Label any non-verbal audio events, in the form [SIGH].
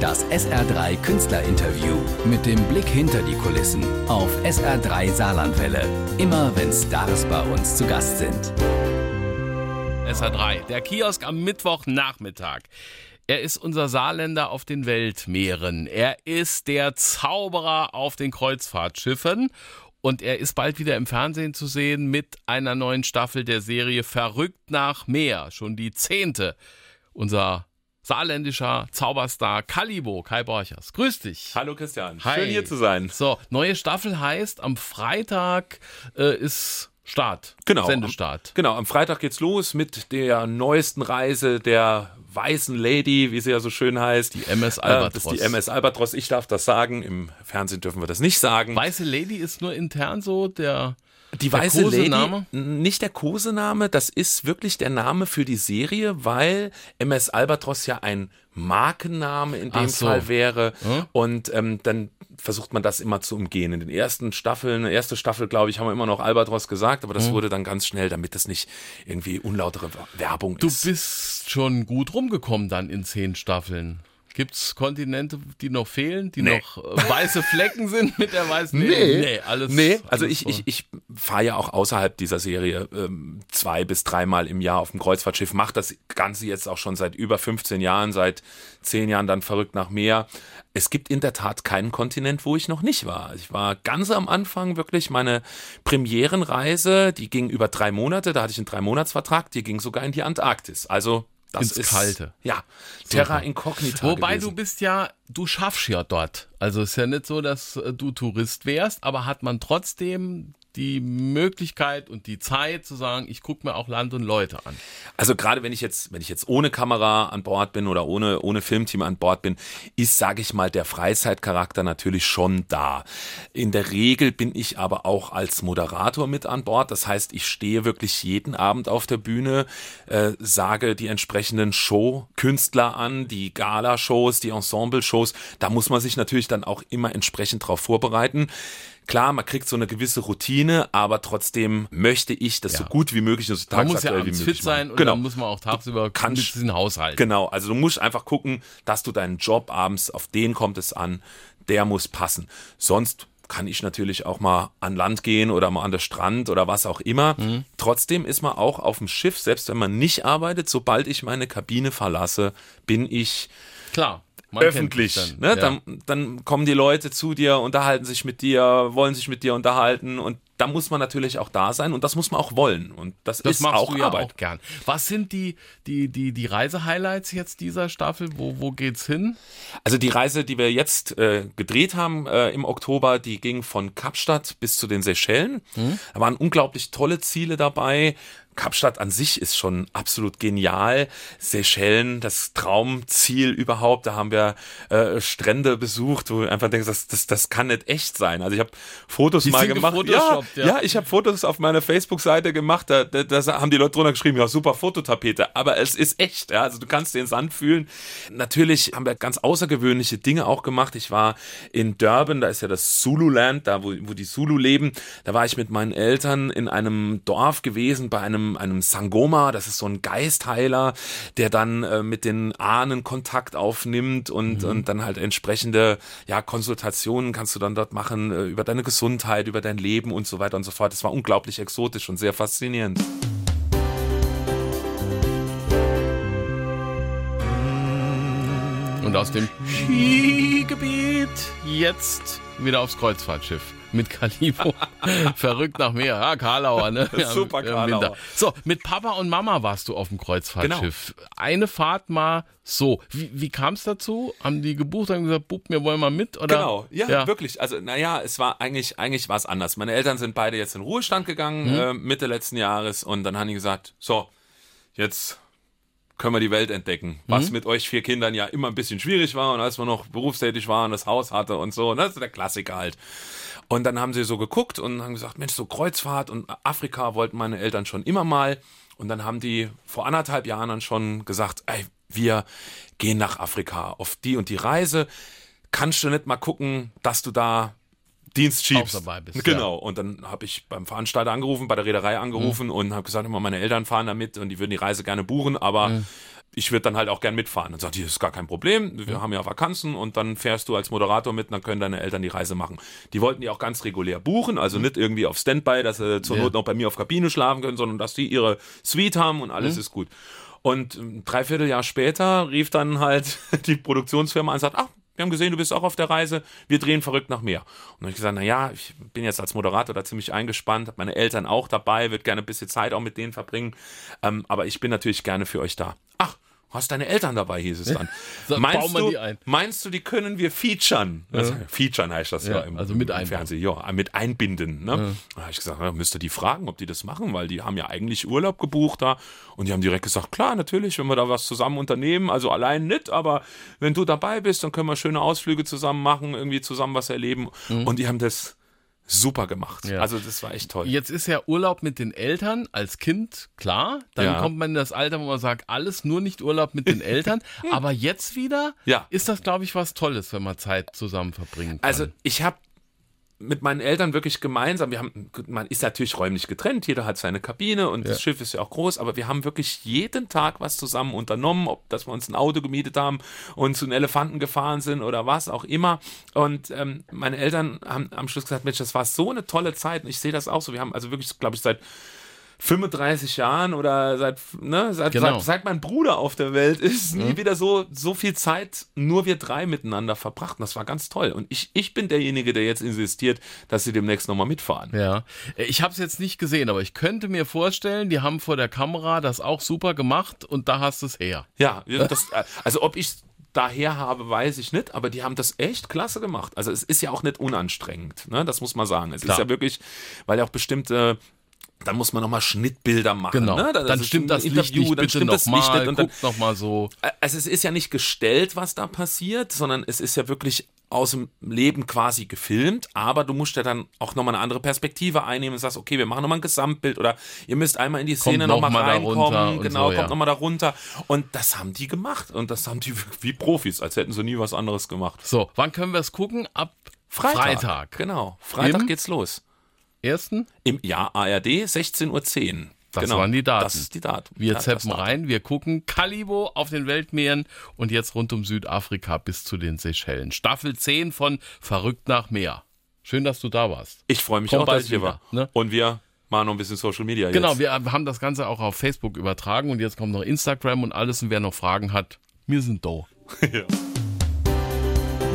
Das SR3 Künstlerinterview mit dem Blick hinter die Kulissen auf SR3 Saarlandwelle. Immer wenn Stars bei uns zu Gast sind. SR3, der Kiosk am Mittwochnachmittag. Er ist unser Saarländer auf den Weltmeeren. Er ist der Zauberer auf den Kreuzfahrtschiffen. Und er ist bald wieder im Fernsehen zu sehen mit einer neuen Staffel der Serie Verrückt nach Meer. Schon die zehnte. Unser saarländischer Zauberstar Kalibo, Kai Borchers. Grüß dich. Hallo Christian, Hi. schön hier zu sein. So, neue Staffel heißt, am Freitag äh, ist Start. Genau. Sendestart. Am, genau, am Freitag geht's los mit der neuesten Reise der weißen Lady, wie sie ja so schön heißt. Die MS Äh, Albatros. das ist die MS Albatros. Ich darf das sagen. Im Fernsehen dürfen wir das nicht sagen. Weiße Lady ist nur intern so der. Die Der weiße Lady, Kosename? n- nicht der Kosename, das ist wirklich der Name für die Serie, weil MS Albatros ja ein Markenname in dem so. Fall wäre. Hm? Und ähm, dann versucht man das immer zu umgehen. In den ersten Staffeln, erste Staffel, glaube ich, haben wir immer noch Albatros gesagt, aber das Hm? wurde dann ganz schnell, damit das nicht irgendwie unlautere Werbung Du ist. bist schon gut rumgekommen dann in zehn Staffeln. Gibt's Kontinente, die noch fehlen, die Nee. noch äh, weiße Flecken sind mit der weißen Nee. Lady? Nee, alles. Nee, also alles ich, voll. ich, ich fahre ja auch außerhalb dieser Serie ähm, zwei bis dreimal im Jahr auf dem Kreuzfahrtschiff, mache das Ganze jetzt auch schon seit über 15 Jahren, seit zehn Jahren dann verrückt nach Meer. Es gibt in der Tat keinen Kontinent, wo ich noch nicht war. Ich war ganz am Anfang wirklich meine Premierenreise, die ging über drei Monate, da hatte ich einen Drei-Monats-Vertrag, die ging sogar in die Antarktis. Also das Ins ist Kalte. Ja, Terra Incognita. Wobei gewesen. du bist ja, du schaffst ja dort. Also ist ja nicht so, dass äh, du Tourist wärst, aber hat man trotzdem die Möglichkeit und die Zeit zu sagen, ich gucke mir auch Land und Leute an. Also gerade wenn ich jetzt, wenn ich jetzt ohne Kamera an Bord bin oder ohne, ohne Filmteam an Bord bin, ist, sage ich mal, der Freizeitcharakter natürlich schon da. In der Regel bin ich aber auch als Moderator mit an Bord. Das heißt, ich stehe wirklich jeden Abend auf der Bühne, äh, sage die entsprechenden Show-Künstler an, die Gala-Shows, die Ensemble-Shows. Da muss man sich natürlich dann auch immer entsprechend drauf vorbereiten. Klar, man kriegt so eine gewisse Routine, aber trotzdem möchte ich das Ja. so gut wie möglich, so Man muss ja wie möglich fit sein machen. und Genau. dann muss man auch tagsüber kannst- diesen Haushalt. Genau, also du musst einfach gucken, dass du deinen Job abends, auf den kommt es an, der muss passen. Sonst kann ich natürlich auch mal an Land gehen oder mal an den Strand oder was auch immer. Mhm. Trotzdem ist man auch auf dem Schiff, selbst wenn man nicht arbeitet, sobald ich meine Kabine verlasse, bin ich Klar. Man öffentlich. dich ne? ja. dann, dann kommen die Leute zu dir, unterhalten sich mit dir, wollen sich mit dir unterhalten und da muss man natürlich auch da sein und das muss man auch wollen und das, Das ist auch ja Arbeit. auch gern. Was sind die, die, die, die Reisehighlights jetzt dieser Staffel? Wo, wo geht's hin? Also die Reise, die wir jetzt äh, gedreht haben äh, im Oktober, die ging von Kapstadt bis zu den Seychellen. Da waren unglaublich tolle Ziele dabei. Kapstadt an sich ist schon absolut genial. Seychellen, das Traumziel überhaupt. Da haben wir äh, Strände besucht, wo du einfach denkst, das, das, das kann nicht echt sein. Also ich habe Fotos Die mal gemacht. Ja, ja. ja, ich habe Fotos auf meiner Facebook-Seite gemacht. Da, da, da haben die Leute drunter geschrieben, ja super Fototapete. Aber es ist echt. Ja? Also du kannst den Sand fühlen. Natürlich haben wir ganz außergewöhnliche Dinge auch gemacht. Ich war in Durban, da ist ja das Zululand, da wo, wo die Zulu leben. Da war ich mit meinen Eltern in einem Dorf gewesen, bei einem, einem Sangoma. Das ist so ein Geistheiler, der dann äh, mit den Ahnen Kontakt aufnimmt und, und dann halt entsprechende ja, Konsultationen kannst du dann dort machen äh, über deine Gesundheit, über dein Leben und so weiter und so fort. Das war unglaublich exotisch und sehr faszinierend. Und aus dem Skigebiet jetzt wieder aufs Kreuzfahrtschiff mit Kalibo. [LAUGHS] Verrückt nach Meer. Ja, Karlauer, ne? Ja, [LAUGHS] Super Karlauer. So, mit Papa und Mama warst du auf dem Kreuzfahrtschiff. Eine Fahrt mal so. Wie, wie kam es dazu? Haben die gebucht, haben gesagt, Bub, wir wollen mal mit? Oder? Genau, ja, wirklich. Also, naja, es war eigentlich, eigentlich war es anders. Meine Eltern sind beide jetzt in Ruhestand gegangen, Mhm. äh, Mitte letzten Jahres, und dann haben die gesagt, so, jetzt können wir die Welt entdecken. Was Mhm. mit euch vier Kindern ja immer ein bisschen schwierig war und als wir noch berufstätig waren, das Haus hatte und so, das ist der Klassiker halt. Und dann haben sie so geguckt und haben gesagt, Mensch, so Kreuzfahrt und Afrika wollten meine Eltern schon immer mal. Und dann haben die vor anderthalb Jahren dann schon gesagt, ey, wir gehen nach Afrika auf die und die Reise. Kannst du nicht mal gucken, dass du da Dienst schiebst. Auch dabei bist, Genau. Und dann habe ich beim Veranstalter angerufen, bei der Reederei angerufen und habe gesagt, immer meine Eltern fahren da mit und die würden die Reise gerne buchen, aber ich würde dann halt auch gern mitfahren. Dann sagt die, das ist gar kein Problem, wir haben ja Vakanzen und dann fährst du als Moderator mit und dann können deine Eltern die Reise machen. Die wollten die auch ganz regulär buchen, also nicht irgendwie auf Standby, dass sie zur Ja. Not noch bei mir auf Kabine schlafen können, sondern dass die ihre Suite haben und alles ist gut. Und ein Dreivierteljahr später rief dann halt [LAUGHS] die Produktionsfirma an und sagt, ach, wir haben gesehen, du bist auch auf der Reise, wir drehen verrückt nach mehr. Und dann habe ich gesagt, na ja, ich bin jetzt als Moderator da ziemlich eingespannt, habe meine Eltern auch dabei, würde gerne ein bisschen Zeit auch mit denen verbringen, ähm, aber ich bin natürlich gerne für euch da. Ach, hast deine Eltern dabei, hieß es dann. [LAUGHS] So, meinst, du, die ein? meinst du, die können wir featuren? Also, featuren heißt das ja, Ja, im, also mit im. Fernsehen, ja, mit einbinden. Ne? Da habe ich gesagt, ja, müsst ihr die fragen, ob die das machen, weil die haben ja eigentlich Urlaub gebucht da. Und die haben direkt gesagt, klar, natürlich, wenn wir da was zusammen unternehmen, also allein nicht, aber wenn du dabei bist, dann können wir schöne Ausflüge zusammen machen, irgendwie zusammen was erleben. Und die haben das super gemacht. Ja. Also das war echt toll. Jetzt ist ja Urlaub mit den Eltern als Kind, klar. Dann Ja. kommt man in das Alter, wo man sagt, alles nur nicht Urlaub mit den Eltern. [LAUGHS] Aber jetzt wieder Ja. ist das, glaube ich, was Tolles, wenn man Zeit zusammen verbringen kann. Also ich habe mit meinen Eltern wirklich gemeinsam, wir haben, man ist natürlich räumlich getrennt, jeder hat seine Kabine und das Schiff ist ja auch groß, aber wir haben wirklich jeden Tag was zusammen unternommen, ob dass wir uns ein Auto gemietet haben und zu den Elefanten gefahren sind oder was auch immer. Und ähm, meine Eltern haben am Schluss gesagt, Mensch, das war so eine tolle Zeit. Und ich sehe das auch so. Wir haben also wirklich, glaube ich, seit 35 Jahren oder seit, ne, seit, Genau. seit, seit mein Bruder auf der Welt ist, nie wieder so, so viel Zeit nur wir drei miteinander verbracht. Und das war ganz toll. Und ich, ich bin derjenige, der jetzt insistiert, dass sie demnächst nochmal mitfahren. Ja, ich habe es jetzt nicht gesehen, aber ich könnte mir vorstellen, die haben vor der Kamera das auch super gemacht und da hast du es her. Ja, das, also ob ich daher habe, weiß ich nicht, aber die haben das echt klasse gemacht. Also es ist ja auch nicht unanstrengend, ne? das muss man sagen. Es Klar. ist ja wirklich, weil ja auch bestimmte dann muss man nochmal Schnittbilder machen. Genau. Ne? Das dann stimmt das Licht Interview, nicht dann stimmt das Licht nicht und dann, guck nochmal so. also es ist ja nicht gestellt, was da passiert, sondern es ist ja wirklich aus dem Leben quasi gefilmt, aber du musst ja dann auch nochmal eine andere Perspektive einnehmen und sagst, okay, wir machen nochmal ein Gesamtbild oder ihr müsst einmal in die Szene noch nochmal mal da reinkommen, genau, so, kommt ja. nochmal da runter und das haben die gemacht und das haben die [LAUGHS] wie Profis, als hätten sie nie was anderes gemacht. So, wann können wir es gucken? Ab Freitag. Freitag. Genau, Freitag Im- geht's los. Ersten? Im Jahr ARD 16.10 Uhr. Das genau. waren die Daten. Das ist die Daten. Wir Ja, Datum. rein, wir gucken Kalibo auf den Weltmeeren und jetzt rund um Südafrika bis zu den Seychellen. Staffel 10 von Verrückt nach Meer. Schön, dass du da warst. Ich freue mich Komm auch, dass ich hier war. ne? Und wir machen noch ein bisschen Social Media Genau, jetzt. wir haben das Ganze auch auf Facebook übertragen und jetzt kommt noch Instagram und alles und wer noch Fragen hat, wir sind da. [LAUGHS] [LAUGHS]